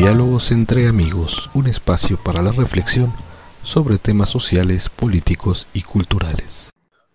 Diálogos entre amigos, un espacio para la reflexión sobre temas sociales, políticos y culturales.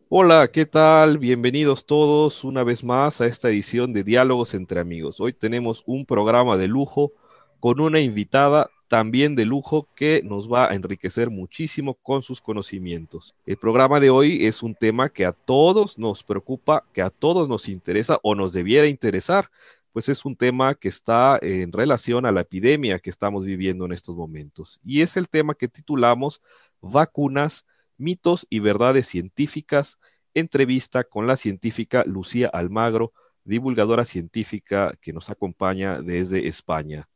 Hola, ¿qué tal? Bienvenidos todos una vez más a esta edición de Diálogos entre amigos. Hoy tenemos un programa de lujo con una invitada también de lujo que nos va a enriquecer muchísimo con sus conocimientos. El programa de hoy es un tema que a todos nos preocupa, que a todos nos interesa o nos debiera interesar, pues es un tema que está en relación a la epidemia que estamos viviendo en estos momentos. Y es el tema que titulamos Vacunas, mitos y verdades científicas, entrevista con la científica Lucía Almagro, divulgadora científica que nos acompaña desde España.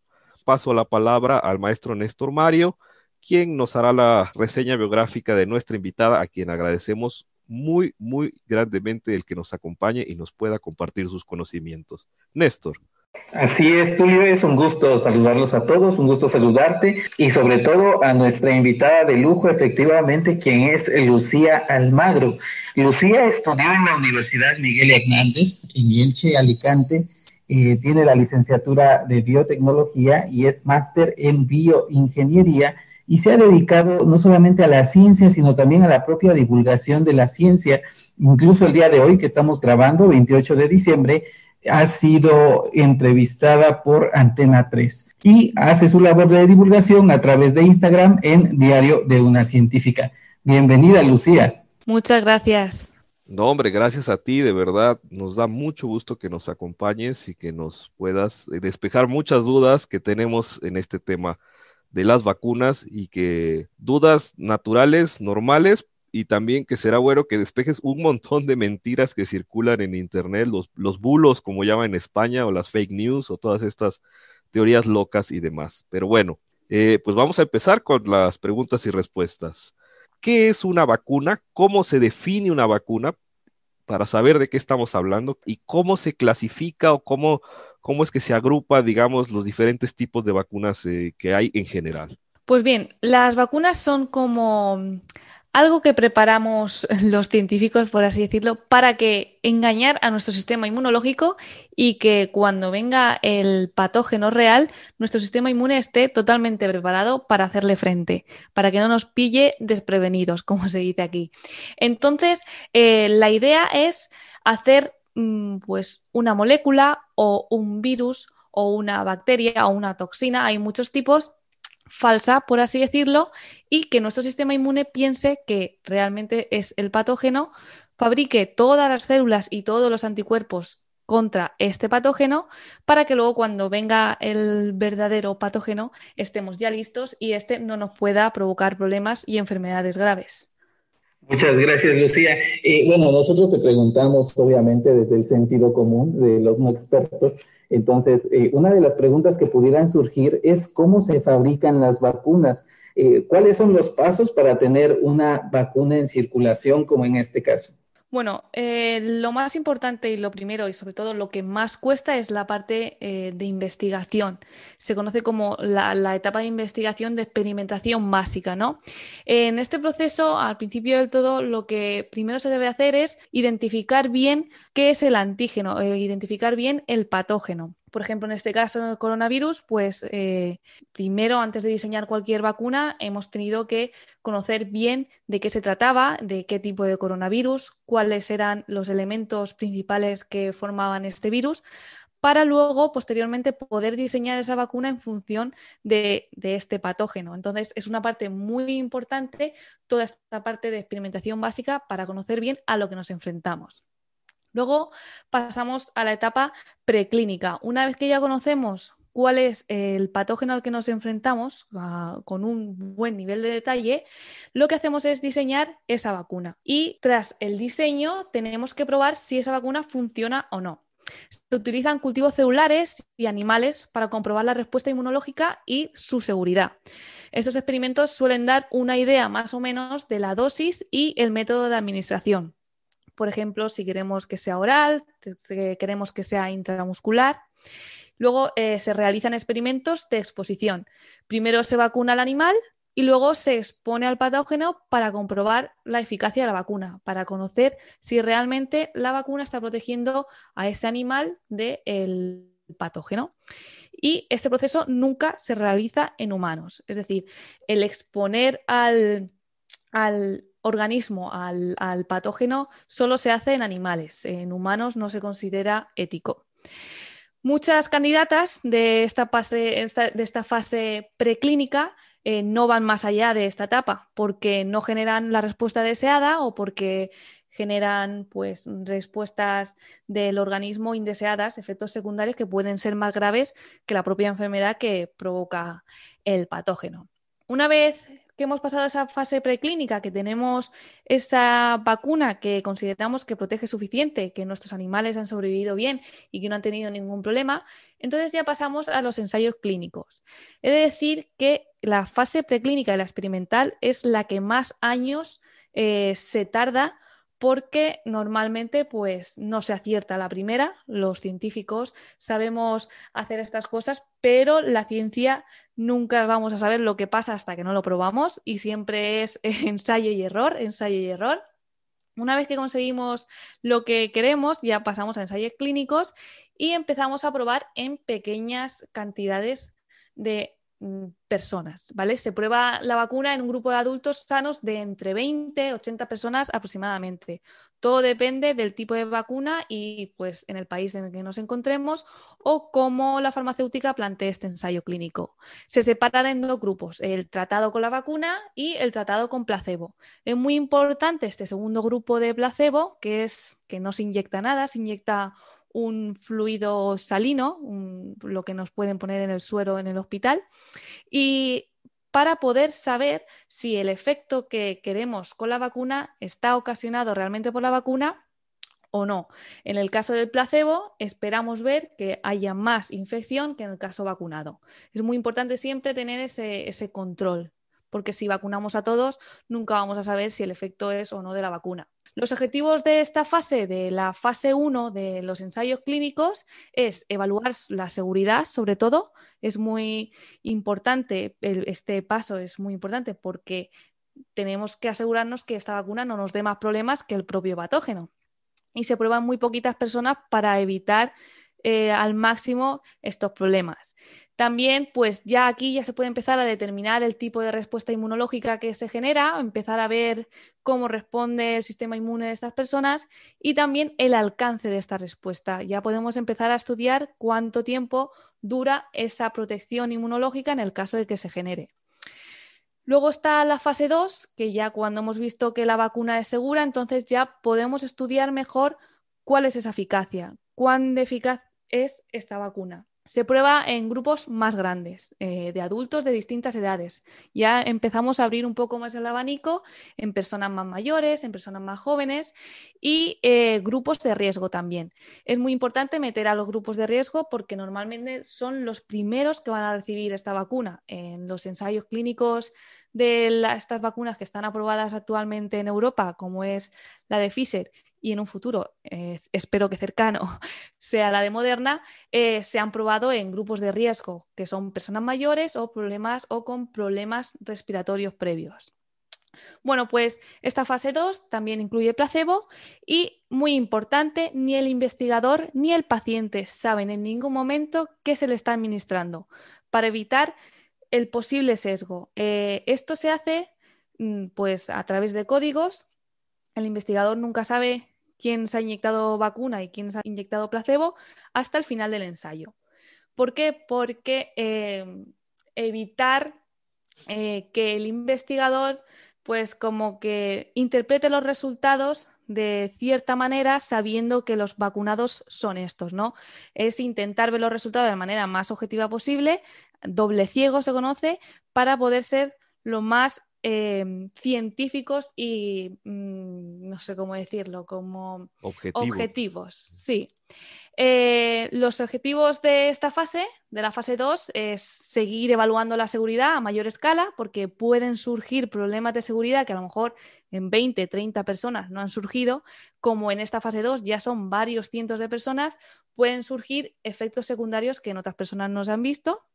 Paso la palabra al maestro Néstor Mario, quien nos hará la reseña biográfica de nuestra invitada, a quien agradecemos muy, muy grandemente el que nos acompañe y nos pueda compartir sus conocimientos. Néstor. Así es, Tulio, es un gusto saludarlos a todos, un gusto saludarte y sobre todo a nuestra invitada de lujo, efectivamente, quien es Lucía Almagro. Lucía estudió en la Universidad Miguel Hernández, en Elche, Alicante, eh, tiene la licenciatura de biotecnología y es máster en bioingeniería y se ha dedicado no solamente a la ciencia, sino también a la propia divulgación de la ciencia. Incluso el día de hoy que estamos grabando, 28 de diciembre, ha sido entrevistada por Antena 3 y hace su labor de divulgación a través de Instagram en Diario de una Científica. Bienvenida, Lucía. Muchas gracias. No, hombre, gracias a ti, de verdad, nos da mucho gusto que nos acompañes y que nos puedas eh, despejar muchas dudas que tenemos en este tema de las vacunas y que dudas naturales, normales, y también que será bueno que despejes un montón de mentiras que circulan en Internet, los, los bulos, como llaman en España, o las fake news, o todas estas teorías locas y demás. Pero bueno, eh, pues vamos a empezar con las preguntas y respuestas. ¿Qué es una vacuna? ¿Cómo se define una vacuna? Para saber de qué estamos hablando y cómo se clasifica o cómo cómo es que se agrupa, digamos, los diferentes tipos de vacunas eh, que hay en general. Pues bien, las vacunas son como algo que preparamos los científicos, por así decirlo, para que engañar a nuestro sistema inmunológico y que cuando venga el patógeno real, nuestro sistema inmune esté totalmente preparado para hacerle frente, para que no nos pille desprevenidos, como se dice aquí. Entonces, eh, la idea es hacer Mm, pues una molécula o un virus o una bacteria o una toxina, hay muchos tipos, falsa, por así decirlo, y que nuestro sistema inmune piense que realmente es el patógeno, fabrique todas las células y todos los anticuerpos contra este patógeno para que luego cuando venga el verdadero patógeno estemos ya listos y este no nos pueda provocar problemas y enfermedades graves. Muchas gracias, Lucía. Eh, bueno, nosotros te preguntamos, obviamente, desde el sentido común de los no expertos. Entonces, eh, una de las preguntas que pudieran surgir es cómo se fabrican las vacunas. Eh, ¿Cuáles son los pasos para tener una vacuna en circulación, como en este caso? Bueno, eh, lo más importante y lo primero y sobre todo lo que más cuesta es la parte eh, de investigación. Se conoce como la, etapa de investigación de experimentación básica, ¿no? En este proceso, al principio del todo, lo que primero se debe hacer es identificar bien qué es el antígeno, eh, identificar bien el patógeno por ejemplo, en este caso, el coronavirus, pues eh, primero, antes de diseñar cualquier vacuna, hemos tenido que conocer bien de qué se trataba, de qué tipo de coronavirus, cuáles eran los elementos principales que formaban este virus, para luego, posteriormente, poder diseñar esa vacuna en función de, este patógeno. Entonces, es una parte muy importante toda esta parte de experimentación básica para conocer bien a lo que nos enfrentamos. Luego pasamos a la etapa preclínica. Una vez que ya conocemos cuál es el patógeno al que nos enfrentamos ah, con un buen nivel de detalle, lo que hacemos es diseñar esa vacuna. Y tras el diseño tenemos que probar si esa vacuna funciona o no. Se utilizan cultivos celulares y animales para comprobar la respuesta inmunológica y su seguridad. Estos experimentos suelen dar una idea más o menos de la dosis y el método de administración por ejemplo, si queremos que sea oral, si queremos que sea intramuscular. Luego eh, se realizan experimentos de exposición. Primero se vacuna al animal y luego se expone al patógeno para comprobar la eficacia de la vacuna, para conocer si realmente la vacuna está protegiendo a ese animal del patógeno. Y este proceso nunca se realiza en humanos. Es decir, el exponer al, organismo, al, patógeno, solo se hace en animales. En humanos no se considera ético. Muchas candidatas de esta fase, preclínica eh, no van más allá de esta etapa porque no generan la respuesta deseada o porque generan pues, respuestas del organismo indeseadas, efectos secundarios que pueden ser más graves que la propia enfermedad que provoca el patógeno. Una vez que hemos pasado esa fase preclínica, que tenemos esa vacuna que consideramos que protege suficiente, que nuestros animales han sobrevivido bien y que no han tenido ningún problema, entonces ya pasamos a los ensayos clínicos. He de decir que la fase preclínica y la experimental es la que más años eh, se tarda porque normalmente pues no se acierta la primera, los científicos sabemos hacer estas cosas, pero la ciencia nunca vamos a saber lo que pasa hasta que no lo probamos y siempre es ensayo y error, ensayo y error. Una vez que conseguimos lo que queremos, ya pasamos a ensayos clínicos y empezamos a probar en pequeñas cantidades de personas, ¿vale? Se prueba la vacuna en un grupo de adultos sanos de entre 20 y 80 personas aproximadamente. Todo depende del tipo de vacuna y pues en el país en el que nos encontremos o cómo la farmacéutica plantee este ensayo clínico. Se separan en dos grupos, el tratado con la vacuna y el tratado con placebo. Es muy importante este segundo grupo de placebo, que es que no se inyecta nada, se inyecta un fluido salino, lo que nos pueden poner en el suero en el hospital, y para poder saber si el efecto que queremos con la vacuna está ocasionado realmente por la vacuna o no. En el caso del placebo, esperamos ver que haya más infección que en el caso vacunado. Es muy importante siempre tener ese, ese control, porque si vacunamos a todos, nunca vamos a saber si el efecto es o no de la vacuna. Los objetivos de esta fase, de la fase 1 de los ensayos clínicos, es evaluar la seguridad, sobre todo. Es muy importante, este paso es muy importante porque tenemos que asegurarnos que esta vacuna no nos dé más problemas que el propio patógeno. Y se prueban muy poquitas personas para evitar eh, al máximo estos problemas. También, pues ya aquí ya se puede empezar a determinar el tipo de respuesta inmunológica que se genera, empezar a ver cómo responde el sistema inmune de estas personas y también el alcance de esta respuesta. Ya podemos empezar a estudiar cuánto tiempo dura esa protección inmunológica en el caso de que se genere. Luego está la fase 2, que ya cuando hemos visto que la vacuna es segura, entonces ya podemos estudiar mejor cuál es esa eficacia, cuán eficaz es esta vacuna se prueba en grupos más grandes, eh, de adultos de distintas edades. Ya empezamos a abrir un poco más el abanico en personas más mayores, en personas más jóvenes y eh, grupos de riesgo también. Es muy importante meter a los grupos de riesgo porque normalmente son los primeros que van a recibir esta vacuna. En los ensayos clínicos de estas vacunas que están aprobadas actualmente en Europa, como es la de Pfizer y en un futuro, eh, espero que cercano, sea la de Moderna, eh, se han probado en grupos de riesgo, que son personas mayores o problemas o con problemas respiratorios previos. Bueno, pues esta fase 2 también incluye placebo y, muy importante, ni el investigador ni el paciente saben en ningún momento qué se le está administrando para evitar el posible sesgo. Eh, esto se hace mm, pues a través de códigos el investigador nunca sabe quién se ha inyectado vacuna y quién se ha inyectado placebo hasta el final del ensayo. ¿Por qué? Porque eh, evitar eh, que el investigador pues como que interprete los resultados de cierta manera sabiendo que los vacunados son estos, ¿no? Es intentar ver los resultados de la manera más objetiva posible, doble ciego se conoce, para poder ser lo más Em, científicos y mm, no sé cómo decirlo, como objetivos. Sí. Eh, los objetivos de esta fase, de la fase 2, es seguir evaluando la seguridad a mayor escala, porque pueden surgir problemas de seguridad que a lo mejor en 20, 30 personas no han surgido, como en esta fase 2 ya son varios cientos de personas, pueden surgir efectos secundarios que en otras personas no se han visto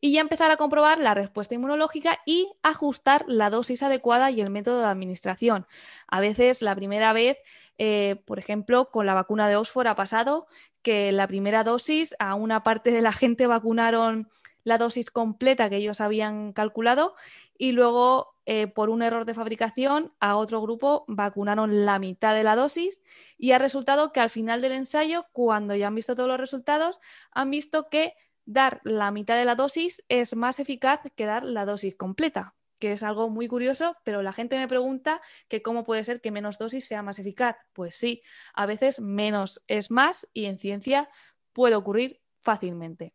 y ya empezar a comprobar la respuesta inmunológica y ajustar la dosis adecuada y el método de administración. A veces la primera vez Eh, por ejemplo, con la vacuna de Oxford ha pasado que la primera dosis a una parte de la gente vacunaron la dosis completa que ellos habían calculado y luego eh, por un error de fabricación a otro grupo vacunaron la mitad de la dosis y ha resultado que al final del ensayo, cuando ya han visto todos los resultados, han visto que dar la mitad de la dosis es más eficaz que dar la dosis completa, que es algo muy curioso, pero la gente me pregunta que cómo puede ser que menos dosis sea más eficaz. Pues sí, a veces menos es más y en ciencia puede ocurrir fácilmente.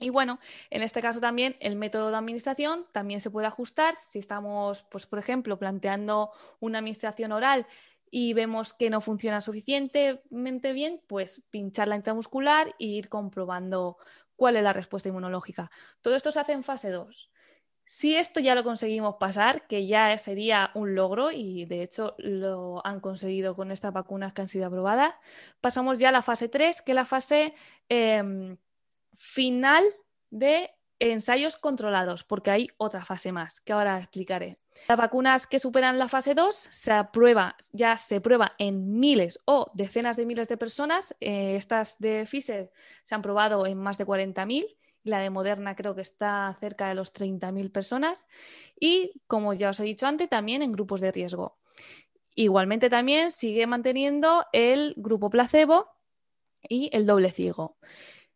Y bueno, en este caso también el método de administración también se puede ajustar. Si estamos, pues, por ejemplo, planteando una administración oral y vemos que no funciona suficientemente bien, pues pinchar la intramuscular e ir comprobando cuál es la respuesta inmunológica. Todo esto se hace en fase 2. Si esto ya lo conseguimos pasar, que ya sería un logro y de hecho lo han conseguido con estas vacunas que han sido aprobadas, pasamos ya a la fase 3, que es la fase em, final de ensayos controlados, porque hay otra fase más que ahora explicaré. Las vacunas que superan la fase 2 se aprueba, ya se prueba en miles o decenas de miles de personas. Eh, estas de Pfizer se han probado en más de 40.000 y la de Moderna creo que está cerca de los 30.000 personas. Y como ya os he dicho antes, también en grupos de riesgo. Igualmente también sigue manteniendo el grupo placebo y el doble ciego.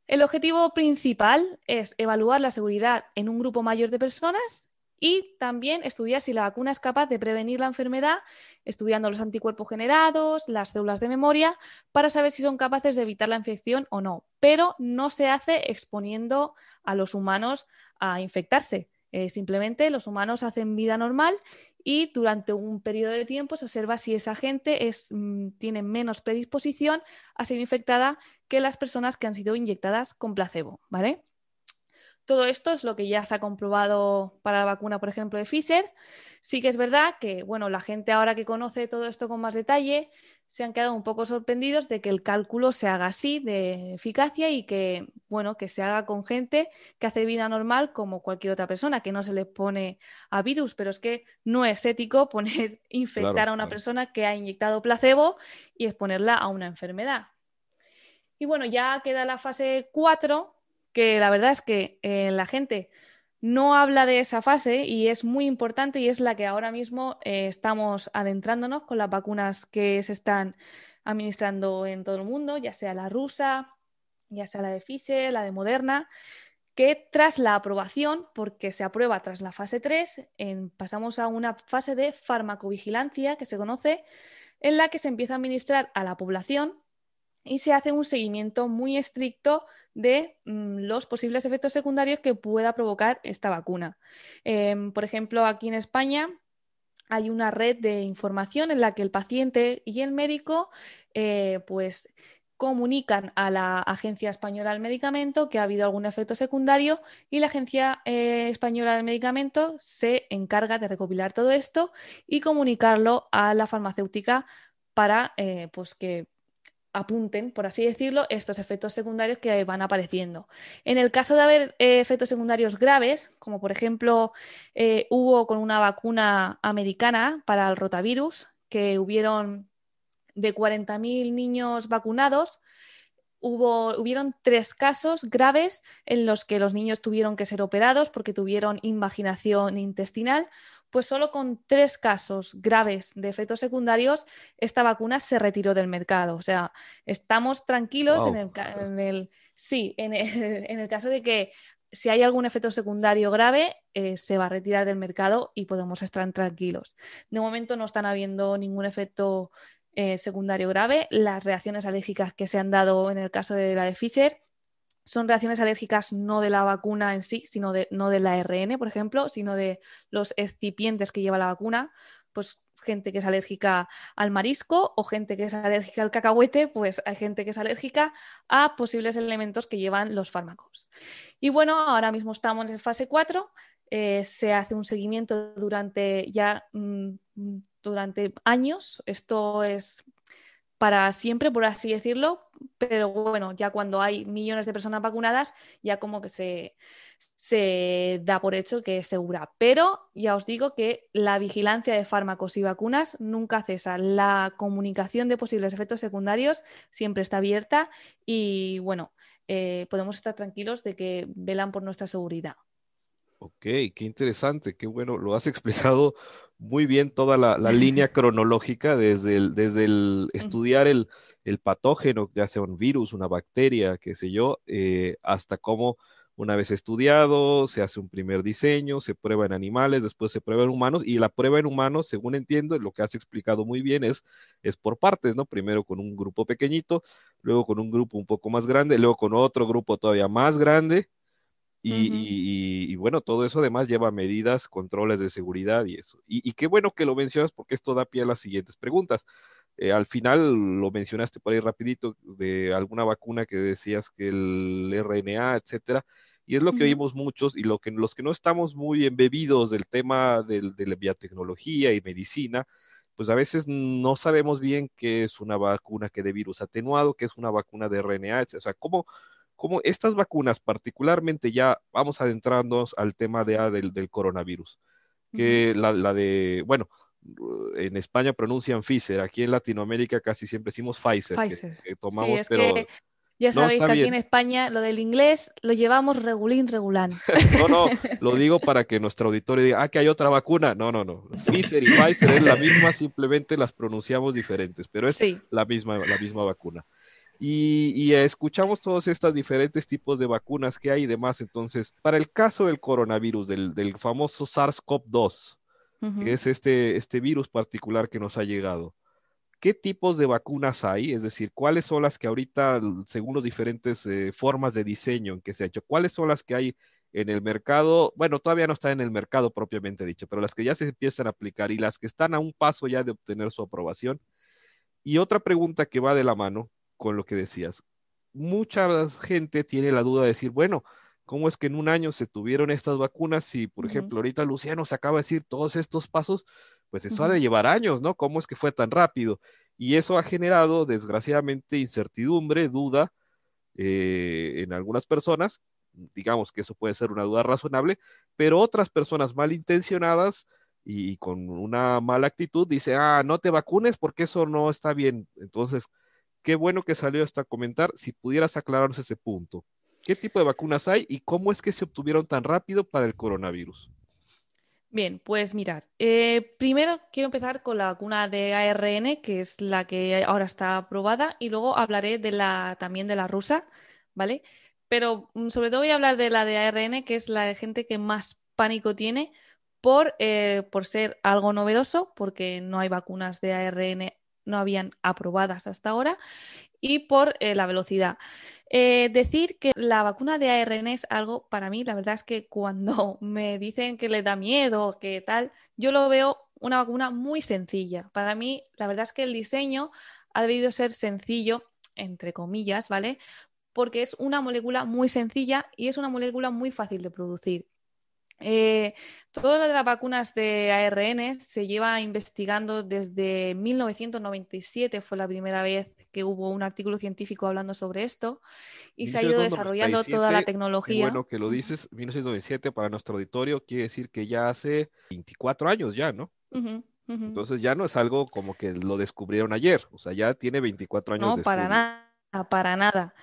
El objetivo principal es evaluar la seguridad en un grupo mayor de personas y también estudiar si la vacuna es capaz de prevenir la enfermedad, estudiando los anticuerpos generados, las células de memoria, para saber si son capaces de evitar la infección o no. Pero no se hace exponiendo a los humanos a infectarse. Eh, simplemente los humanos hacen vida normal y durante un periodo de tiempo se observa si esa gente mm, tiene menos predisposición a ser infectada que las personas que han sido inyectadas con placebo, ¿vale? Todo esto es lo que ya se ha comprobado para la vacuna, por ejemplo, de Pfizer. Sí que es verdad que, bueno, la gente ahora que conoce todo esto con más detalle se han quedado un poco sorprendidos de que el cálculo se haga así de eficacia y que, bueno, que se haga con gente que hace vida normal como cualquier otra persona, que no se le pone a virus, pero es que no es ético poner, infectar a una persona que ha inyectado placebo y exponerla a una enfermedad. Y bueno, ya queda la fase 4, que la verdad es que eh, la gente no habla de esa fase y es muy importante y es la que ahora mismo eh, estamos adentrándonos con las vacunas que se están administrando en todo el mundo, ya sea la rusa, ya sea la de Pfizer, la de Moderna, que tras la aprobación, porque se aprueba tras la fase 3, pasamos a una fase de farmacovigilancia que se conoce, en la que se empieza a administrar a la población y se hace un seguimiento muy estricto de mm, los posibles efectos secundarios que pueda provocar esta vacuna. Em, por ejemplo, aquí en España hay una red de información en la que el paciente y el médico eh, pues comunican a la Agencia Española del Medicamento que ha habido algún efecto secundario y la Agencia eh, Española del Medicamento se encarga de recopilar todo esto y comunicarlo a la farmacéutica para eh, pues que apunten, por así decirlo, estos efectos secundarios que van apareciendo. En el caso de haber eh, efectos secundarios graves, como por ejemplo eh, hubo con una vacuna americana para el rotavirus, que hubieron de 40.000 niños vacunados, Hubo, hubieron tres casos graves en los que los niños tuvieron que ser operados porque tuvieron invaginación intestinal pues solo con tres casos graves de efectos secundarios, esta vacuna se retiró del mercado. O sea, estamos tranquilos en, el, sí, en el, caso de que si hay algún efecto secundario grave, eh, se va a retirar del mercado y podemos estar tranquilos. De momento no están habiendo ningún efecto eh, secundario grave. Las reacciones alérgicas que se han dado en el caso de la de Pfizer son reacciones alérgicas no de la vacuna en sí, sino de, no del ARN, por ejemplo, sino de los excipientes que lleva la vacuna, pues gente que es alérgica al marisco o gente que es alérgica al cacahuete, pues hay gente que es alérgica a posibles elementos que llevan los fármacos. Y bueno, ahora mismo estamos en fase 4, eh, se hace un seguimiento durante ya mm, durante años, esto es para siempre, por así decirlo, pero bueno, ya cuando hay millones de personas vacunadas, ya como que se, se da por hecho que es segura. Pero ya os digo que la vigilancia de fármacos y vacunas nunca cesa. La comunicación de posibles efectos secundarios siempre está abierta y bueno, eh, podemos estar tranquilos de que velan por nuestra seguridad. Ok, qué interesante, qué bueno, lo has explicado muy bien toda la, línea cronológica desde el, desde el estudiar el, patógeno, ya sea un virus, una bacteria, qué sé yo, eh, hasta cómo una vez estudiado, se hace un primer diseño, se prueba en animales, después se prueba en humanos, y la prueba en humanos, según entiendo, lo que has explicado muy bien es, es por partes, ¿no? Primero con un grupo pequeñito, luego con un grupo un poco más grande, luego con otro grupo todavía más grande, y, bueno, todo eso además lleva medidas, controles de seguridad y eso. Y, qué bueno que lo mencionas porque esto da pie a las siguientes preguntas. Eh, al final lo mencionaste por ahí rapidito de alguna vacuna que decías que el RNA, etcétera, y es lo que oímos muchos y lo que los que no estamos muy embebidos del tema del, de la biotecnología y medicina, pues a veces no sabemos bien qué es una vacuna que de virus atenuado, qué es una vacuna de RNA, etc. O sea, cómo como estas vacunas, particularmente ya vamos adentrándonos al tema de, del, del, coronavirus, que la, la, de, bueno, en España pronuncian Pfizer, aquí en Latinoamérica casi siempre decimos Pfizer, Pfizer. Que, tomamos, pero... ya sabéis que aquí en España lo del inglés lo llevamos regulín, regulán. no, no, lo digo para que nuestro auditorio diga, ah, que hay otra vacuna. No, no, no. Pfizer y Pfizer es la misma, simplemente las pronunciamos diferentes, pero es la, misma, la misma vacuna. Y, escuchamos todos estos diferentes tipos de vacunas que hay y demás. Entonces, para el caso del coronavirus, del, famoso SARS-CoV-2, que es este, este virus particular que nos ha llegado, ¿qué tipos de vacunas hay? Es decir, ¿cuáles son las que ahorita, según las diferentes eh, formas de diseño en que se ha hecho, cuáles son las que hay en el mercado? Bueno, todavía no están en el mercado propiamente dicho, pero las que ya se empiezan a aplicar y las que están a un paso ya de obtener su aprobación. Y otra pregunta que va de la mano, con lo que decías. Mucha gente tiene la duda de decir, bueno, ¿cómo es que en un año se tuvieron estas vacunas? Si, por ejemplo, ahorita Luciano se acaba de decir todos estos pasos, pues eso ha de llevar años, ¿no? ¿Cómo es que fue tan rápido? Y eso ha generado, desgraciadamente, incertidumbre, duda eh, en algunas personas. Digamos que eso puede ser una duda razonable, pero otras personas malintencionadas y con una mala actitud dice, ah, no te vacunes porque eso no está bien. Entonces, Qué bueno que salió hasta comentar. Si pudieras aclararnos ese punto. ¿Qué tipo de vacunas hay y cómo es que se obtuvieron tan rápido para el coronavirus? Bien, pues mirad, eh, primero quiero empezar con la vacuna de ARN, que es la que ahora está aprobada, y luego hablaré de la, también de la rusa, ¿vale? Pero mm, sobre todo voy a hablar de la de ARN, que es la de gente que más pánico tiene por, eh, por ser algo novedoso, porque no hay vacunas de ARN no habían aprobadas hasta ahora y por eh, la velocidad. Eh, decir que la vacuna de ARN es algo, para mí, la verdad es que cuando me dicen que le da miedo, que tal, yo lo veo una vacuna muy sencilla. Para mí, la verdad es que el diseño ha debido ser sencillo, entre comillas, ¿vale? Porque es una molécula muy sencilla y es una molécula muy fácil de producir. Eh, todo lo de las vacunas de ARN se lleva investigando desde 1997, fue la primera vez que hubo un artículo científico hablando sobre esto y se ha ido desarrollando toda la tecnología. Bueno, que lo dices, 1997 para nuestro auditorio quiere decir que ya hace 24 años ya, ¿no? Entonces ya no es algo como que lo descubrieron ayer, o sea, ya tiene 24 años. No, para nada, para nada.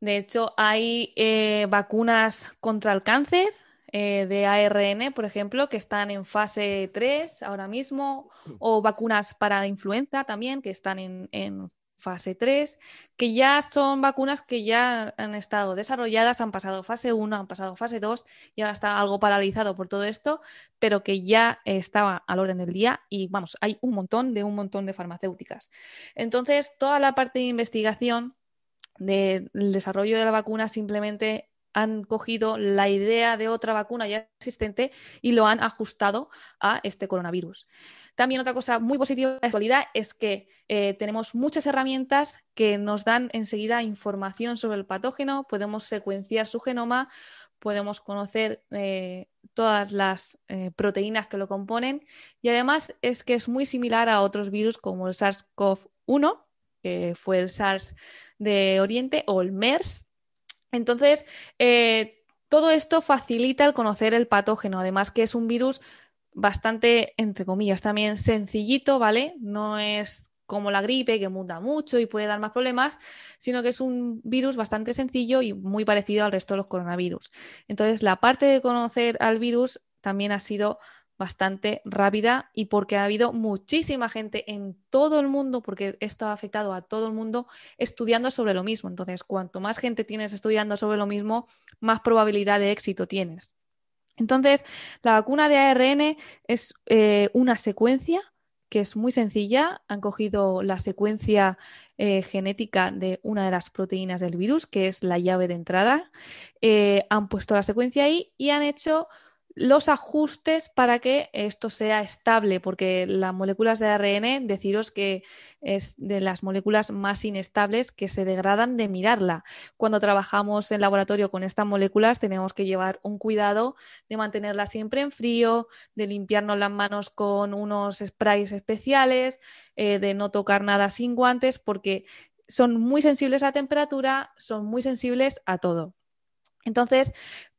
De hecho, hay eh, vacunas contra el cáncer, eh, de ARN, por ejemplo, que están en fase 3 ahora mismo, mm. o vacunas para influenza también, que están en, fase 3, que ya son vacunas que ya han estado desarrolladas, han pasado fase 1, han pasado fase 2 y ahora está algo paralizado por todo esto, pero que ya estaba al orden del día y vamos, hay un montón de un montón de farmacéuticas. Entonces, toda la parte de investigación del desarrollo de la vacuna simplemente han cogido la idea de otra vacuna ya existente y lo han ajustado a este coronavirus. También otra cosa muy positiva de la actualidad es que eh, tenemos muchas herramientas que nos dan enseguida información sobre el patógeno, podemos secuenciar su genoma, podemos conocer eh, todas las eh, proteínas que lo componen y además es que es muy similar a otros virus como el SARS-CoV-1 que fue el SARS de Oriente o el MERS. Entonces, eh, todo esto facilita el conocer el patógeno, además que es un virus bastante, entre comillas, también sencillito, ¿vale? No es como la gripe, que muta mucho y puede dar más problemas, sino que es un virus bastante sencillo y muy parecido al resto de los coronavirus. Entonces, la parte de conocer al virus también ha sido bastante rápida y porque ha habido muchísima gente en todo el mundo, porque esto ha afectado a todo el mundo, estudiando sobre lo mismo. Entonces, cuanto más gente tienes estudiando sobre lo mismo, más probabilidad de éxito tienes. Entonces, la vacuna de ARN es eh, una secuencia que es muy sencilla. Han cogido la secuencia eh, genética de una de las proteínas del virus, que es la llave de entrada. Eh, han puesto la secuencia ahí y han hecho los ajustes para que esto sea estable, porque las moléculas de ARN, deciros que es de las moléculas más inestables que se degradan de mirarla. Cuando trabajamos en laboratorio con estas moléculas tenemos que llevar un cuidado de mantenerlas siempre en frío, de limpiarnos las manos con unos sprays especiales, eh, de no tocar nada sin guantes, porque son muy sensibles a temperatura, son muy sensibles a todo. Entonces,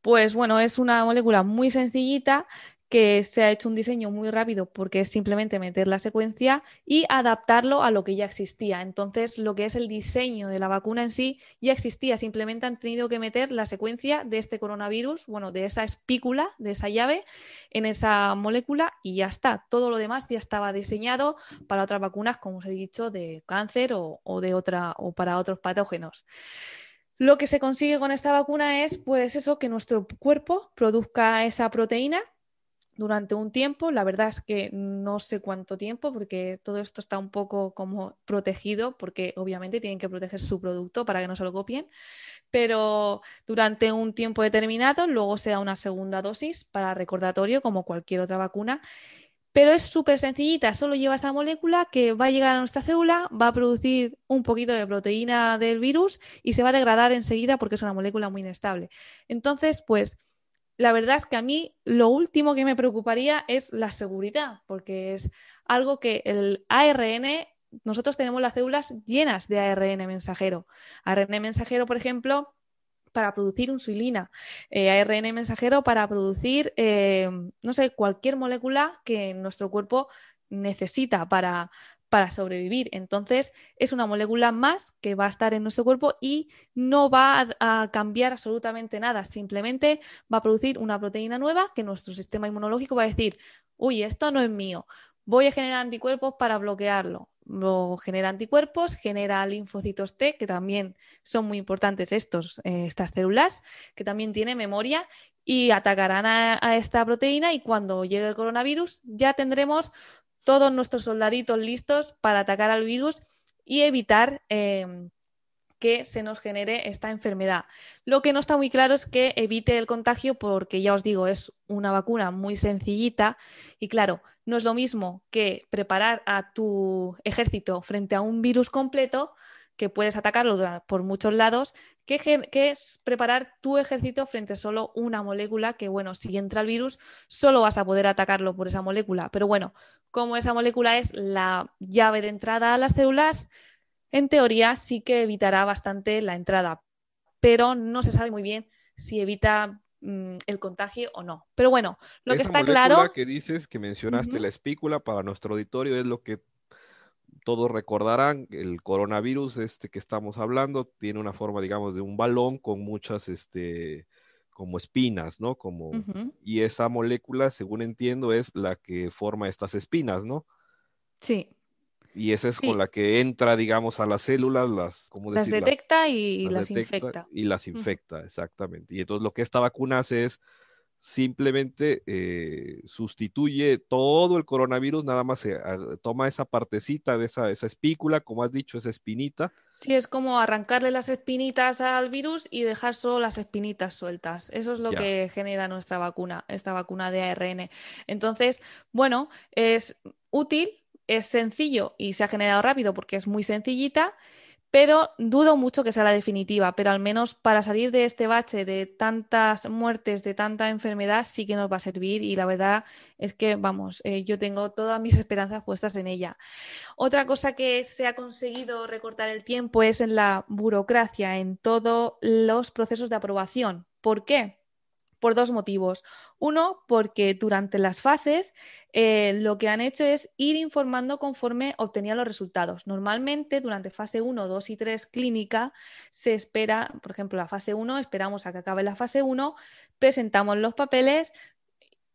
pues bueno, es una molécula muy sencillita que se ha hecho un diseño muy rápido porque es simplemente meter la secuencia y adaptarlo a lo que ya existía. Entonces, lo que es el diseño de la vacuna en sí ya existía, simplemente han tenido que meter la secuencia de este coronavirus, bueno, de esa espícula, de esa llave, en esa molécula y ya está. Todo lo demás ya estaba diseñado para otras vacunas, como os he dicho, de cáncer o, de otra o para otros patógenos. Lo que se consigue con esta vacuna es, pues eso, que nuestro cuerpo produzca esa proteína durante un tiempo. La verdad es que no sé cuánto tiempo, porque todo esto está un poco como protegido, porque obviamente tienen que proteger su producto para que no se lo copien, pero durante un tiempo determinado, luego se da una segunda dosis para recordatorio, como cualquier otra vacuna, pero es súper sencillita, solo lleva esa molécula que va a llegar a nuestra célula, va a producir un poquito de proteína del virus y se va a degradar enseguida porque es una molécula muy inestable. Entonces, pues la verdad es que a mí lo último que me preocuparía es la seguridad, porque es algo que el ARN, nosotros tenemos las células llenas de ARN mensajero. ARN mensajero, por ejemplo, para producir insulina, eh, ARN mensajero para producir, eh, no sé, cualquier molécula que nuestro cuerpo necesita para, para sobrevivir. Entonces, es una molécula más que va a estar en nuestro cuerpo y no va a, cambiar absolutamente nada. Simplemente va a producir una proteína nueva que nuestro sistema inmunológico va a decir, uy, esto no es mío. Voy a generar anticuerpos para bloquearlo. Genera anticuerpos, genera linfocitos T, que también son muy importantes estos, eh, estas células, que también tienen memoria y atacarán a, esta proteína y cuando llegue el coronavirus ya tendremos todos nuestros soldaditos listos para atacar al virus y evitar em, que se nos genere esta enfermedad. Lo que no está muy claro es que evite el contagio porque ya os digo, es una vacuna muy sencillita y claro, no es lo mismo que preparar a tu ejército frente a un virus completo que puedes atacarlo por muchos lados, que, que, es preparar tu ejército frente a solo una molécula que, bueno, si entra el virus, solo vas a poder atacarlo por esa molécula. Pero bueno, como esa molécula es la llave de entrada a las células, en teoría sí que evitará bastante la entrada, pero no se sabe muy bien si evita mm, el contagio o no. Pero bueno, lo que está claro... que dices, que mencionaste la espícula para nuestro auditorio es lo que todos recordarán, el coronavirus este que estamos hablando tiene una forma, digamos, de un balón con muchas, este, como espinas, ¿no? Como, y esa molécula, según entiendo, es la que forma estas espinas, ¿no? Sí. Y esa es con la que entra, digamos, a las células, las, ¿cómo Las detecta y las, infecta. Y las infecta, exactamente. Y entonces lo que esta vacuna hace es simplemente eh, sustituye todo el coronavirus, nada más se toma esa partecita de esa, esa espícula, como has dicho, esa espinita. Sí, es como arrancarle las espinitas al virus y dejar solo las espinitas sueltas. Eso es lo que genera nuestra vacuna, esta vacuna de ARN. Entonces, bueno, es útil es sencillo y se ha generado rápido porque es muy sencillita, pero dudo mucho que sea la definitiva, pero al menos para salir de este bache de tantas muertes, de tanta enfermedad, sí que nos va a servir y la verdad es que, vamos, eh, yo tengo todas mis esperanzas puestas en ella. Otra cosa que se ha conseguido recortar el tiempo es en la burocracia, en todos los procesos de aprobación. ¿Por qué? Por dos motivos. Uno, porque durante las fases eh, lo que han hecho es ir informando conforme obtenían los resultados. Normalmente durante fase 1, 2 y 3 clínica se espera, por ejemplo, la fase 1, esperamos a que acabe la fase 1, presentamos los papeles,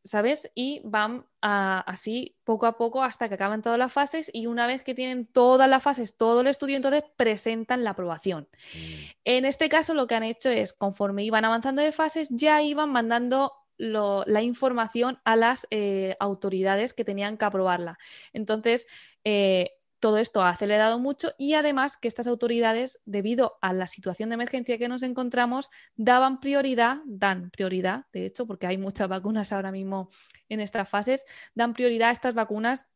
¿sabes? Y van así poco a poco hasta que acaban todas las fases y una vez que tienen todas las fases, todo el estudio, entonces presentan la aprobación. Mm. En este caso lo que han hecho es, conforme iban avanzando de fases, ya iban mandando la información a las eh, autoridades que tenían que aprobarla. Entonces, eh, todo esto ha acelerado mucho y además que estas autoridades, debido a la situación de emergencia que nos encontramos, daban prioridad, dan prioridad, de hecho, porque hay muchas vacunas ahora mismo en estas fases, dan prioridad a estas vacunas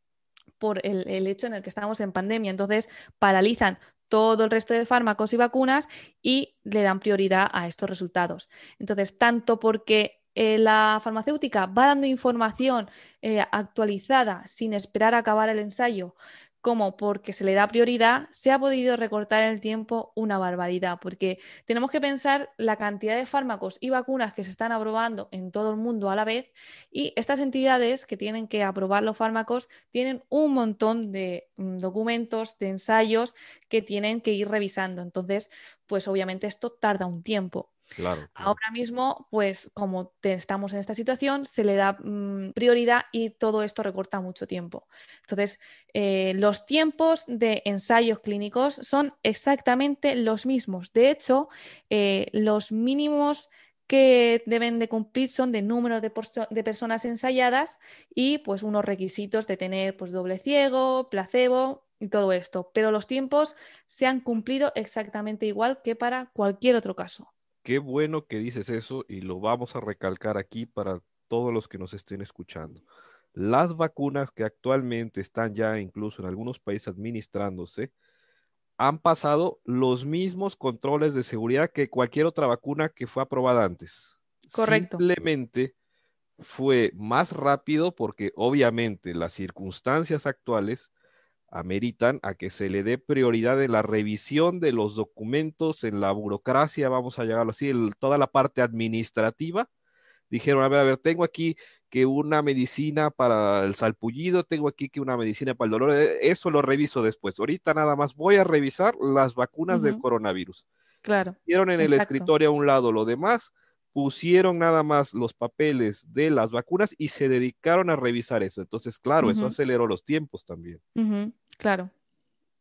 por el, hecho en el que estamos en pandemia. Entonces, paralizan todo el resto de fármacos y vacunas y le dan prioridad a estos resultados. Entonces, tanto porque eh, la farmacéutica va dando información eh, actualizada sin esperar a acabar el ensayo, como porque se le da prioridad, se ha podido recortar el tiempo una barbaridad, porque tenemos que pensar la cantidad de fármacos y vacunas que se están aprobando en todo el mundo a la vez y estas entidades que tienen que aprobar los fármacos tienen un montón de mm, documentos, de ensayos que tienen que ir revisando. Entonces, pues obviamente esto tarda un tiempo. Ahora mismo, pues como estamos en esta situación, se le da mm, prioridad y todo esto recorta mucho tiempo. Entonces, eh, los tiempos de ensayos clínicos son exactamente los mismos. De hecho, eh, los mínimos que deben de cumplir son de número de, de, personas ensayadas y pues unos requisitos de tener pues doble ciego, placebo y todo esto. Pero los tiempos se han cumplido exactamente igual que para cualquier otro caso. Qué bueno que dices eso y lo vamos a recalcar aquí para todos los que nos estén escuchando. Las vacunas que actualmente están ya incluso en algunos países administrándose han pasado los mismos controles de seguridad que cualquier otra vacuna que fue aprobada antes. Correcto. Simplemente fue más rápido porque obviamente las circunstancias actuales ameritan a que se le dé prioridad en la revisión de los documentos, en la burocracia, vamos a llamarlo así, toda la parte administrativa. Dijeron, a ver, a ver, tengo aquí que una medicina para el salpullido, tengo aquí que una medicina para el dolor, eh, eso lo reviso después. Ahorita nada más voy a revisar las vacunas del coronavirus. Claro. Hicieron en el escritorio a un lado lo demás, pusieron nada más los papeles de las vacunas y se dedicaron a revisar eso. Entonces, claro, eso aceleró los tiempos también. Claro.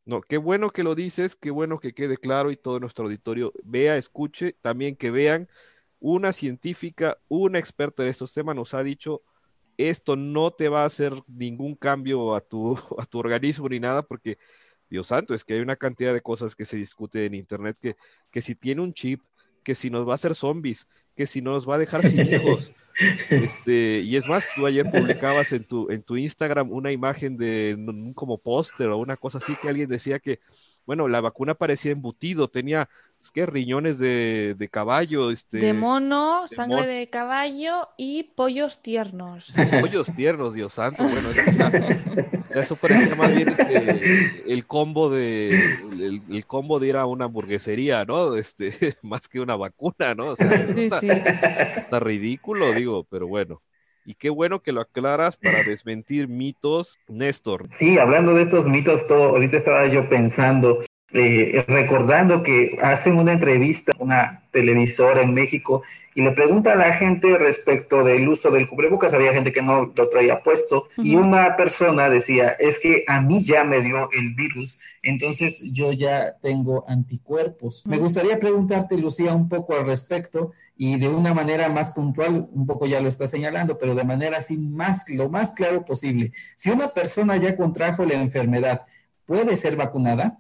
No, qué bueno que lo dices, qué bueno que quede claro y todo nuestro auditorio vea, escuche, también que vean una científica, una experta de estos temas nos ha dicho, esto no te va a hacer ningún cambio a tu, a tu organismo ni nada, porque, Dios santo, es que hay una cantidad de cosas que se discute en Internet, que, que si tiene un chip, que si nos va a hacer zombies, que si nos va a dejar sin hijos, Este, y es más, tú ayer publicabas en tu, en tu Instagram una imagen de un como póster o una cosa así que alguien decía que, bueno, la vacuna parecía embutido, tenía es que riñones de, de caballo, este, de mono, sangre de caballo y pollos tiernos. Pollos tiernos, Dios santo, bueno, eso, parecía más bien este, el combo de el, combo de ir a una hamburguesería, ¿no? Este, más que una vacuna, ¿no? O sea, sí, está, sí. está ridículo, digo, pero bueno. Y qué bueno que lo aclaras para desmentir mitos, Néstor. Sí, hablando de estos mitos, todo, ahorita estaba yo pensando eh, recordando que hacen una entrevista a una televisora en México y le pregunta a la gente respecto del uso del cubrebocas. Había gente que no lo traía puesto y una persona decía, es que a mí ya me dio el virus, entonces yo ya tengo anticuerpos. Me gustaría preguntarte, Lucía, un poco al respecto y de una manera más puntual, un poco ya lo está señalando, pero de manera así más, lo más claro posible. Si una persona ya contrajo la enfermedad, ¿puede ser vacunada?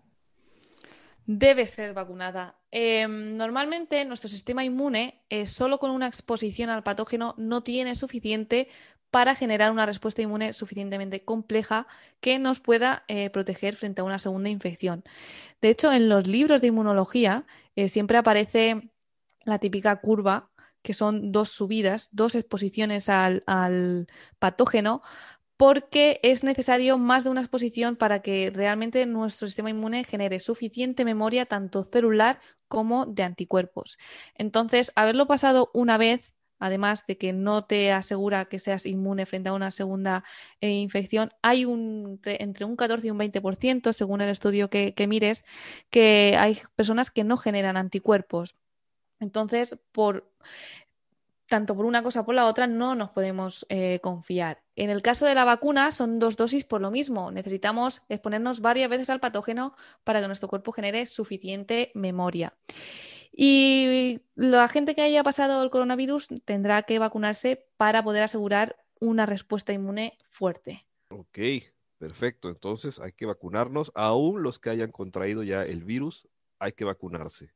Debe ser vacunada. Em, normalmente nuestro sistema inmune, eh, solo con una exposición al patógeno, no tiene suficiente para generar una respuesta inmune suficientemente compleja que nos pueda eh, proteger frente a una segunda infección. De hecho, en los libros de inmunología eh, siempre aparece la típica curva, que son dos subidas, dos exposiciones al, al patógeno porque es necesario más de una exposición para que realmente nuestro sistema inmune genere suficiente memoria tanto celular como de anticuerpos. Entonces, haberlo pasado una vez además de que no te asegura que seas inmune frente a una segunda eh, infección, hay entre un 14 y un 20%, según el estudio que, mires, que hay personas que no generan anticuerpos. Entonces, por, tanto por una cosa por la otra, no nos podemos eh, confiar. En el caso de la vacuna, son dos dosis por lo mismo. Necesitamos exponernos varias veces al patógeno para que nuestro cuerpo genere suficiente memoria. Y la gente que haya pasado el coronavirus tendrá que vacunarse para poder asegurar una respuesta inmune fuerte. Ok, perfecto. Entonces hay que vacunarnos. Aún los que hayan contraído ya el virus, hay que vacunarse.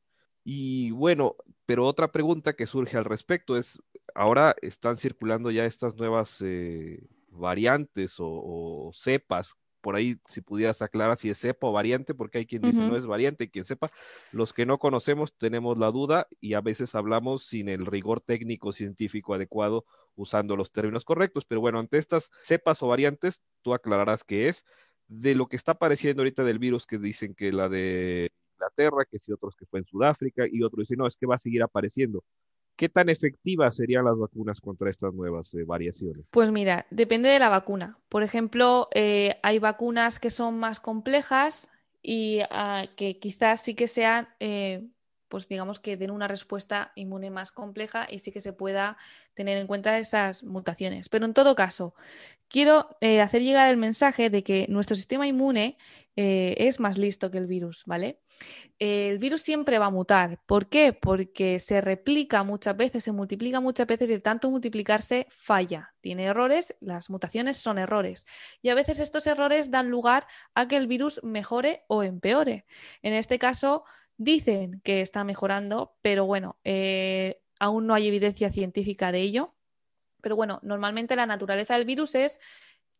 Y bueno, pero otra pregunta que surge al respecto es, ahora están circulando ya estas nuevas eh, variantes o, cepas. Por ahí, si pudieras aclarar si es cepa o variante, porque hay quien dice no es variante, quien sepa. Los que no conocemos tenemos la duda y a veces hablamos sin el rigor técnico científico adecuado usando los términos correctos. Pero bueno, ante estas cepas o variantes, tú aclararás qué es. De lo que está apareciendo ahorita del virus, que dicen que la de Inglaterra, que si otros que fue en Sudáfrica y otros dicen, no, es que va a seguir apareciendo. ¿Qué tan efectivas serían las vacunas contra estas nuevas eh, variaciones? Pues mira, depende de la vacuna. Por ejemplo, eh, hay vacunas que son más complejas y ah, que quizás sí que sean eh, pues digamos que den una respuesta inmune más compleja y sí que se pueda tener en cuenta esas mutaciones. Pero en todo caso, quiero eh, hacer llegar el mensaje de que nuestro sistema inmune eh, es más listo que el virus, ¿vale? el virus siempre va a mutar. ¿Por qué? Porque se replica muchas veces, se multiplica muchas veces y de tanto multiplicarse falla. Tiene errores, las mutaciones son errores. Y a veces estos errores dan lugar a que el virus mejore o empeore. En este caso, Dicen que está mejorando, pero bueno, eh, aún no hay evidencia científica de ello. Pero bueno, normalmente la naturaleza del virus es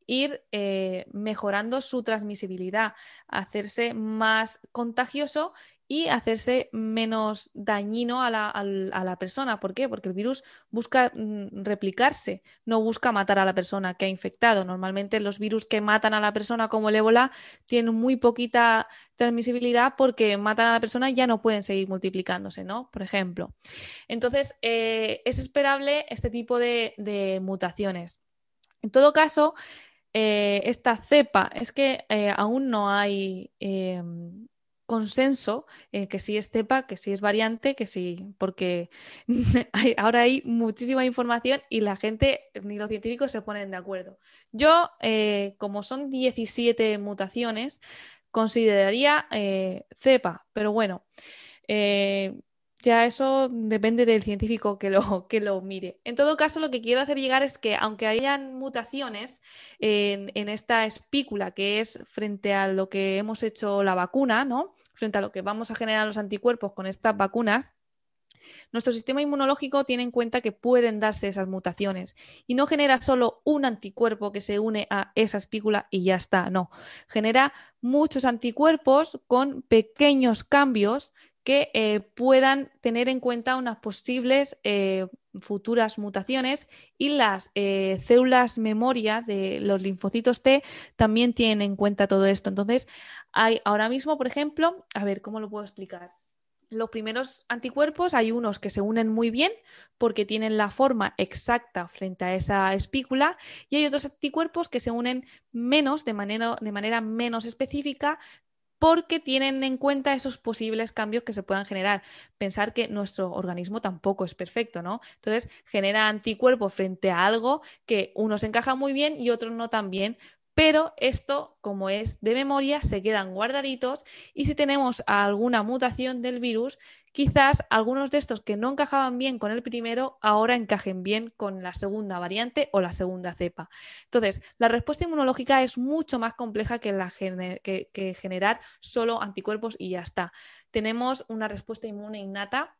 ir eh, mejorando su transmisibilidad, hacerse más contagioso y hacerse menos dañino a la, persona. ¿Por qué? Porque el virus busca mm, replicarse, no busca matar a la persona que ha infectado. Normalmente los virus que matan a la persona como el ébola tienen muy poquita transmisibilidad porque matan a la persona y ya no pueden seguir multiplicándose, ¿no? Por ejemplo. Entonces, eh, es esperable este tipo de, mutaciones. En todo caso, eh, esta cepa es que eh, aún no hay em, consenso en que sí es cepa, que sí es variante, que sí, porque ahora hay muchísima información y la gente, ni los científicos se ponen de acuerdo. Yo, eh, como son 17 mutaciones, consideraría eh, cepa, pero bueno, eh, ya eso depende del científico que lo, que lo mire. En todo caso, lo que quiero hacer llegar es que aunque hayan mutaciones en, en, esta espícula que es frente a lo que hemos hecho la vacuna, ¿no? Frente a lo que vamos a generar los anticuerpos con estas vacunas, nuestro sistema inmunológico tiene en cuenta que pueden darse esas mutaciones y no genera solo un anticuerpo que se une a esa espícula y ya está, no, genera muchos anticuerpos con pequeños cambios que eh, puedan tener en cuenta unas posibles eh, futuras mutaciones y las eh, células memoria de los linfocitos T también tienen en cuenta todo esto. Entonces, hay ahora mismo, por ejemplo, a ver, ¿cómo lo puedo explicar? Los primeros anticuerpos hay unos que se unen muy bien porque tienen la forma exacta frente a esa espícula y hay otros anticuerpos que se unen menos, de manera, de manera menos específica, porque tienen en cuenta esos posibles cambios que se puedan generar. Pensar que nuestro organismo tampoco es perfecto, ¿no? Entonces genera anticuerpos frente a algo que unos encajan muy bien y otros no tan bien, pero esto, como es de memoria, se quedan guardaditos y si tenemos alguna mutación del virus, quizás algunos de estos que no encajaban bien con el primero, ahora encajen bien con la segunda variante o la segunda cepa. Entonces, la respuesta inmunológica es mucho más compleja que, generar solo anticuerpos y ya está. Tenemos una respuesta inmune innata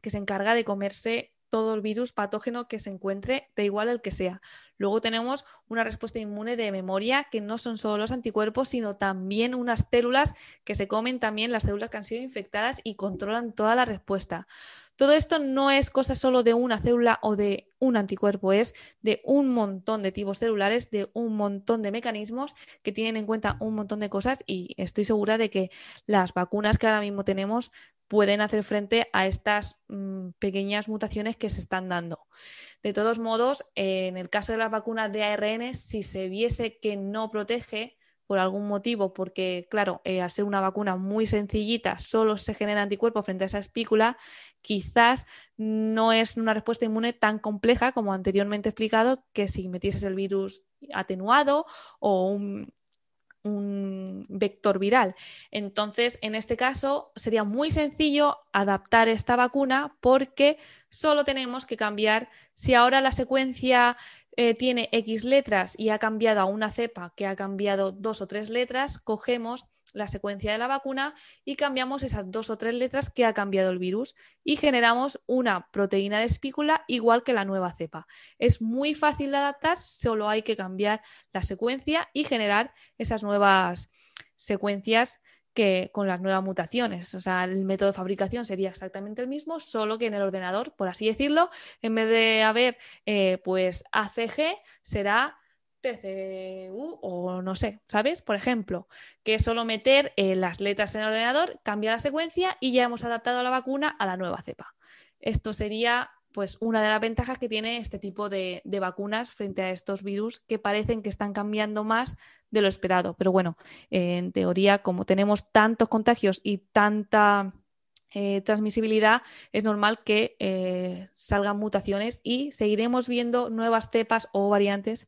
que se encarga de comerse todo el virus patógeno que se encuentre, da igual el que sea. Luego tenemos una respuesta inmune de memoria, que no son solo los anticuerpos, sino también unas células que se comen también las células que han sido infectadas y controlan toda la respuesta. Todo esto no es cosa solo de una célula o de un anticuerpo, es de un montón de tipos celulares, de un montón de mecanismos que tienen en cuenta un montón de cosas y estoy segura de que las vacunas que ahora mismo tenemos pueden hacer frente a estas mm, pequeñas mutaciones que se están dando. De todos modos, en el caso de las vacunas de ARN, si se viese que no protege, por algún motivo, porque claro, eh, al ser una vacuna muy sencillita, solo se genera anticuerpo frente a esa espícula, quizás no es una respuesta inmune tan compleja como anteriormente explicado, que si metieses el virus atenuado o un, un vector viral. Entonces, en este caso, sería muy sencillo adaptar esta vacuna porque solo tenemos que cambiar si ahora la secuencia eh, tiene X letras y ha cambiado a una cepa que ha cambiado dos o tres letras, cogemos la secuencia de la vacuna y cambiamos esas dos o tres letras que ha cambiado el virus y generamos una proteína de espícula igual que la nueva cepa. Es muy fácil de adaptar, solo hay que cambiar la secuencia y generar esas nuevas secuencias que con las nuevas mutaciones. O sea, el método de fabricación sería exactamente el mismo, solo que en el ordenador, por así decirlo, en vez de haber eh, pues ACG, será TCU o no sé, ¿sabes? Por ejemplo, que es solo meter eh, las letras en el ordenador, cambia la secuencia y ya hemos adaptado la vacuna a la nueva cepa. Esto sería pues una de las ventajas que tiene este tipo de, vacunas frente a estos virus que parecen que están cambiando más de lo esperado. Pero bueno, en teoría, como tenemos tantos contagios y tanta eh, transmisibilidad, es normal que eh, salgan mutaciones y seguiremos viendo nuevas cepas o variantes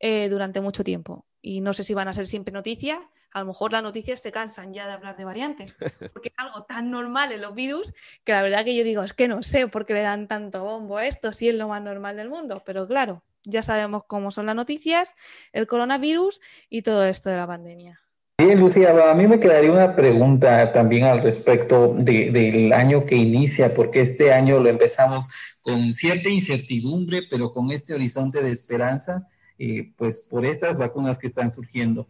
eh, durante mucho tiempo. Y no sé si van a ser siempre noticias, a lo mejor las noticias se cansan ya de hablar de variantes, porque es algo tan normal en los virus que la verdad que yo digo, es que no sé por qué le dan tanto bombo a esto, si es lo más normal del mundo, pero claro, ya sabemos cómo son las noticias, el coronavirus y todo esto de la pandemia. Bien, Lucía, a mí me quedaría una pregunta también al respecto del año que inicia, porque este año lo empezamos con cierta incertidumbre, pero con este horizonte de esperanza, eh, pues por estas vacunas que están surgiendo.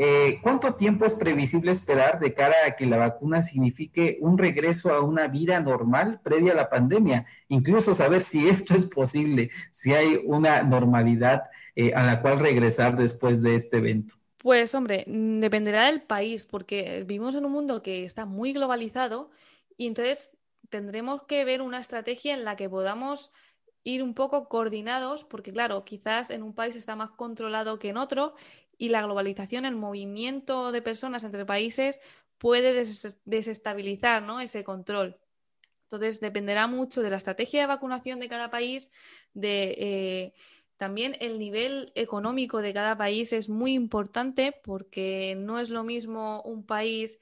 Eh, ¿Cuánto tiempo es previsible esperar de cara a que la vacuna signifique un regreso a una vida normal previa a la pandemia? Incluso saber si esto es posible, si hay una normalidad eh, a la cual regresar después de este evento. Pues hombre, dependerá del país, porque vivimos en un mundo que está muy globalizado y entonces tendremos que ver una estrategia en la que podamos ir un poco coordinados, porque claro, quizás en un país está más controlado que en otro y la globalización, el movimiento de personas entre países puede desestabilizar ¿no? ese control. Entonces, dependerá mucho de la estrategia de vacunación de cada país, de eh, también el nivel económico de cada país es muy importante porque no es lo mismo un país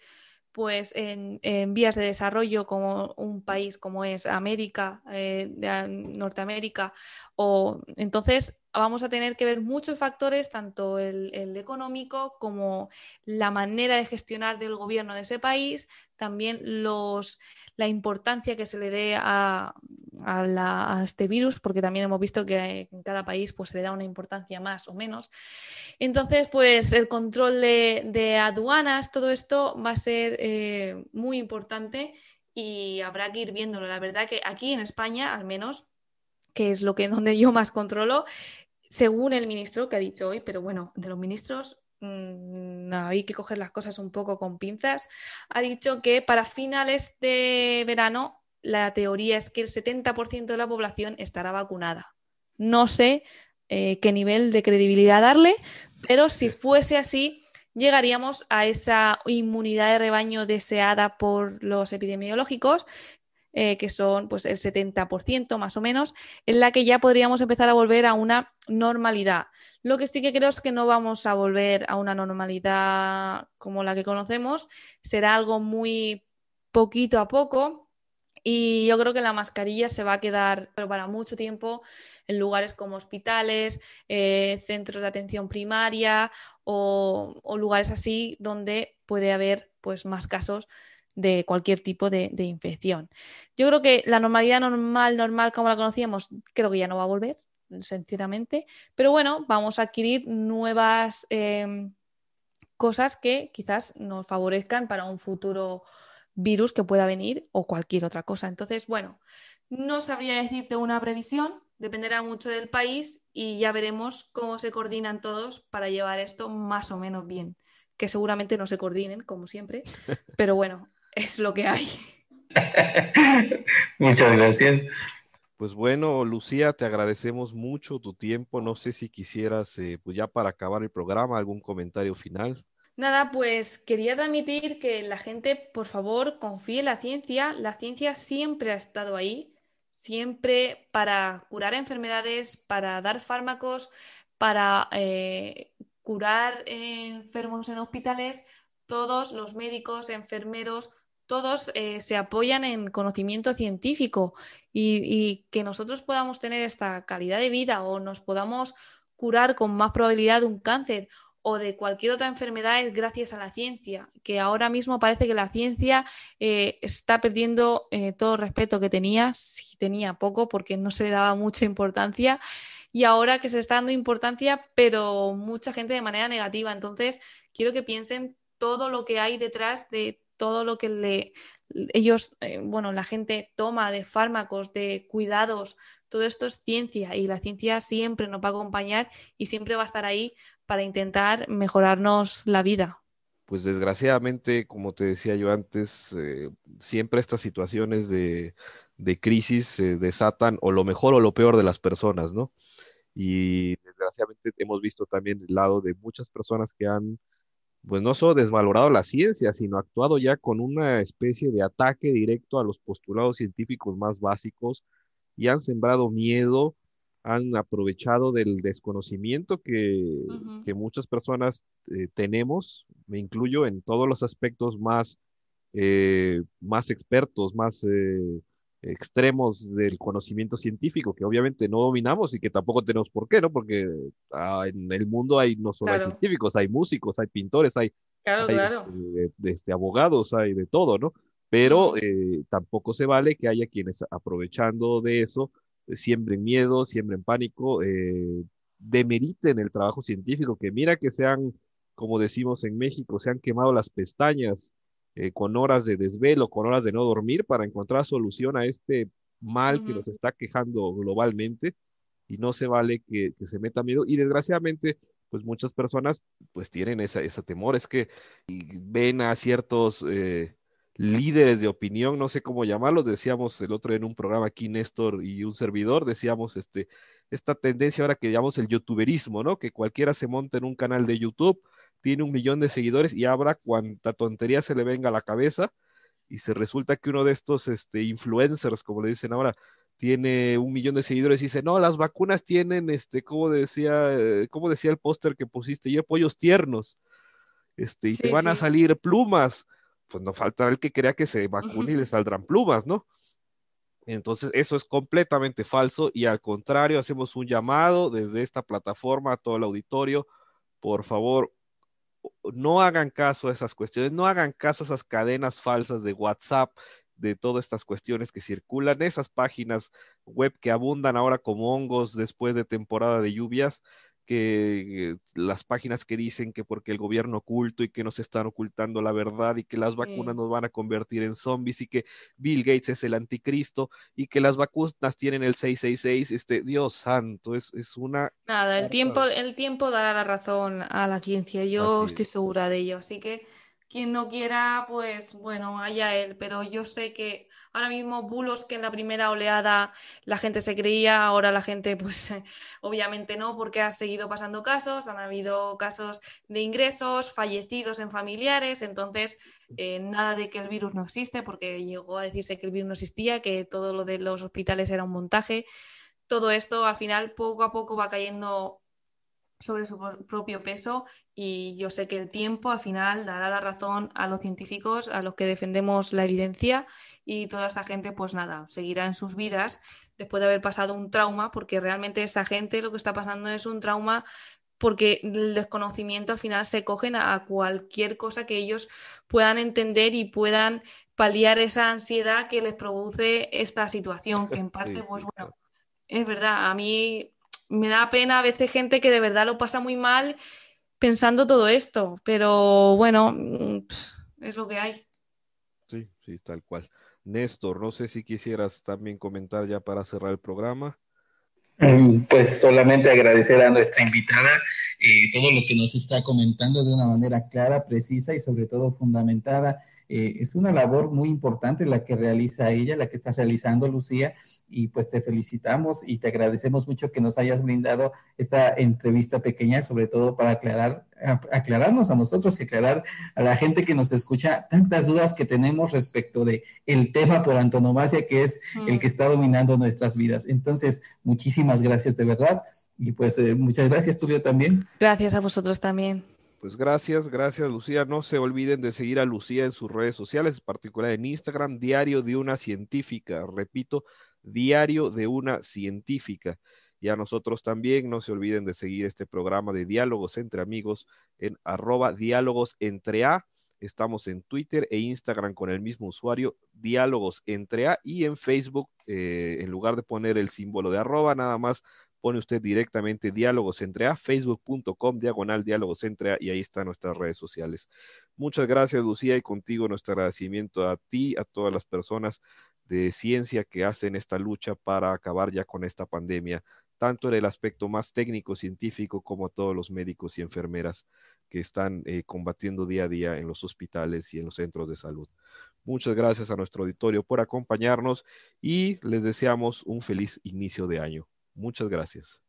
pues en, vías de desarrollo como un país como es América, eh, Norteamérica, o entonces vamos a tener que ver muchos factores, tanto el, económico como la manera de gestionar del gobierno de ese país, también los, la importancia que se le dé a, a, este virus, porque también hemos visto que en cada país pues, se le da una importancia más o menos. Entonces, pues el control de, aduanas, todo esto va a ser eh, muy importante y habrá que ir viéndolo. La verdad que aquí en España, al menos, que es lo que donde yo más controlo, según el ministro que ha dicho hoy, pero bueno, de los ministros mm, hay que coger las cosas un poco con pinzas, ha dicho que para finales de verano la teoría es que el 70% de la población estará vacunada. No sé eh, qué nivel de credibilidad darle, pero si fuese así, llegaríamos a esa inmunidad de rebaño deseada por los epidemiológicos, eh, que son pues, el 70% más o menos, en la que ya podríamos empezar a volver a una normalidad. Lo que sí que creo es que no vamos a volver a una normalidad como la que conocemos, será algo muy poquito a poco, y yo creo que la mascarilla se va a quedar para mucho tiempo en lugares como hospitales, eh, centros de atención primaria o, lugares así donde puede haber pues, más casos de cualquier tipo de, infección. Yo creo que la normalidad normal, normal como la conocíamos, creo que ya no va a volver, sinceramente, pero bueno, vamos a adquirir nuevas em, cosas que quizás nos favorezcan para un futuro virus que pueda venir o cualquier otra cosa. Entonces, bueno, no sabría decirte una previsión, dependerá mucho del país y ya veremos cómo se coordinan todos para llevar esto más o menos bien. Que seguramente no se coordinen, como siempre, pero bueno, es lo que hay. Muchas gracias. Pues bueno, Lucía, te agradecemos mucho tu tiempo. No sé si quisieras, eh, pues ya para acabar el programa, algún comentario final. Nada, pues quería transmitir que la gente, por favor, confíe en la ciencia. La ciencia siempre ha estado ahí siempre para curar enfermedades, para dar fármacos, para eh, curar enfermos en hospitales, todos los médicos, enfermeros, todos eh, se apoyan en conocimiento científico y, que nosotros podamos tener esta calidad de vida o nos podamos curar con más probabilidad de un cáncer o de cualquier otra enfermedad es gracias a la ciencia, que ahora mismo parece que la ciencia eh, está perdiendo eh, todo el respeto que tenía, si tenía poco, porque no se le daba mucha importancia, y ahora que se está dando importancia, pero mucha gente de manera negativa. Entonces, quiero que piensen todo lo que hay detrás de todo lo que le, ellos, eh, bueno, la gente toma de fármacos, de cuidados, todo esto es ciencia y la ciencia siempre nos va a acompañar y siempre va a estar ahí para intentar mejorarnos la vida. Pues desgraciadamente, como te decía yo antes, eh, siempre estas situaciones de, crisis se desatan o lo mejor o lo peor de las personas, ¿no? Y desgraciadamente hemos visto también el lado de muchas personas que han, pues no solo desvalorado la ciencia, sino actuado ya con una especie de ataque directo a los postulados científicos más básicos y han sembrado miedo han aprovechado del desconocimiento que, muchas personas eh, tenemos, me incluyo en todos los aspectos más, eh, más expertos, más eh, extremos del conocimiento científico, que obviamente no dominamos y que tampoco tenemos por qué, ¿no? Porque ah, en el mundo hay no solo hay científicos, hay músicos, hay pintores, hay, este, este, abogados, hay de todo, ¿no? Pero tampoco se vale que haya quienes aprovechando de eso, siembren miedo, siembren pánico, eh, demeriten el trabajo científico, que mira que se han, como decimos en México, se han quemado las pestañas eh, con horas de desvelo, con horas de no dormir para encontrar solución a este mal que nos está quejando globalmente y no se vale que, se meta miedo. Y desgraciadamente pues muchas personas pues tienen esa, ese temor, es que ven a ciertos eh, líderes de opinión, no sé cómo llamarlos, decíamos el otro en un programa aquí, Néstor y un servidor, decíamos este, esta tendencia ahora que llamamos el youtuberismo, ¿no? Que cualquiera se monta en un canal de YouTube, tiene un millón de seguidores y abra cuanta tontería se le venga a la cabeza. Y se resulta que uno de estos este, influencers, como le dicen ahora, tiene un millón de seguidores y dice, no, las vacunas tienen, este, como decía, eh, como decía el póster que pusiste, y pollos tiernos, este, y te van a salir plumas. Pues no faltará el que crea que se vacune y le saldrán plumas, ¿no? Entonces, eso es completamente falso y al contrario, hacemos un llamado desde esta plataforma a todo el auditorio, por favor, no hagan caso a esas cuestiones, no hagan caso a esas cadenas falsas de WhatsApp, de todas estas cuestiones que circulan, esas páginas web que abundan ahora como hongos después de temporada de lluvias, que las páginas que dicen que porque el gobierno oculto y que nos están ocultando la verdad y que las vacunas nos van a convertir en zombies y que Bill Gates es el anticristo y que las vacunas tienen el 666, este, Dios santo, es, es una... Nada, el tiempo, el tiempo dará la razón a la ciencia, yo estoy segura de ello, así que quien no quiera, pues bueno, allá él, pero yo sé que ahora mismo bulos que en la primera oleada la gente se creía, ahora la gente pues obviamente no, porque ha seguido pasando casos, han habido casos de ingresos, fallecidos en familiares, entonces eh, nada de que el virus no existe, porque llegó a decirse que el virus no existía, que todo lo de los hospitales era un montaje. Todo esto al final poco a poco va cayendo sobre su propio peso y yo sé que el tiempo al final dará la razón a los científicos, a los que defendemos la evidencia y toda esta gente pues nada, seguirá en sus vidas después de haber pasado un trauma porque realmente esa gente lo que está pasando es un trauma porque el desconocimiento al final se cogen a cualquier cosa que ellos puedan entender y puedan paliar esa ansiedad que les produce esta situación, que en parte, pues bueno, es verdad, a mí me da pena a veces gente que de verdad lo pasa muy mal pensando todo esto, pero bueno, mm, es lo que hay. Sí, sí, tal cual. Néstor, no sé si quisieras también comentar ya para cerrar el programa. Mm, pues solamente agradecer a nuestra invitada eh, todo lo que nos está comentando de una manera clara, precisa y sobre todo fundamentada eh, es una labor muy importante la que realiza ella, la que está realizando Lucía, y pues te felicitamos y te agradecemos mucho que nos hayas brindado esta entrevista pequeña, sobre todo para aclarar, aclararnos a nosotros y aclarar a la gente que nos escucha tantas dudas que tenemos respecto de el tema por antonomasia que es el que está dominando nuestras vidas. Entonces, muchísimas gracias de verdad. Y pues eh, muchas gracias, Tulio, también. Gracias a vosotros también. Pues gracias, gracias Lucía. No se olviden de seguir a Lucía en sus redes sociales, en particular en Instagram, Diario de una Científica. Repito, Diario de una Científica. Y a nosotros también no se olviden de seguir este programa de diálogos entre amigos en arroba diálogos entre A. Estamos en Twitter e Instagram con el mismo usuario, diálogos entre A, y en Facebook, eh, en lugar de poner el símbolo de arroba, nada más pone usted directamente Diálogos Entre A, facebook.com, diagonal Diálogos Entre A, y ahí están nuestras redes sociales. Muchas gracias, Lucía, y contigo nuestro agradecimiento a ti, a todas las personas de ciencia que hacen esta lucha para acabar ya con esta pandemia, tanto en el aspecto más técnico, científico, como a todos los médicos y enfermeras que están eh, combatiendo día a día en los hospitales y en los centros de salud. Muchas gracias a nuestro auditorio por acompañarnos y les deseamos un feliz inicio de año. Muchas gracias.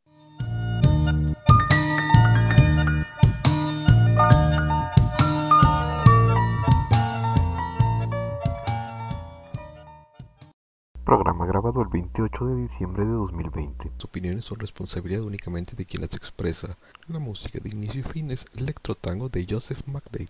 Programa grabado el 28 de diciembre de 2020. Las opiniones son responsabilidad únicamente de quien las expresa. La música de inicio y fin es Electro Tango de Joseph McDade.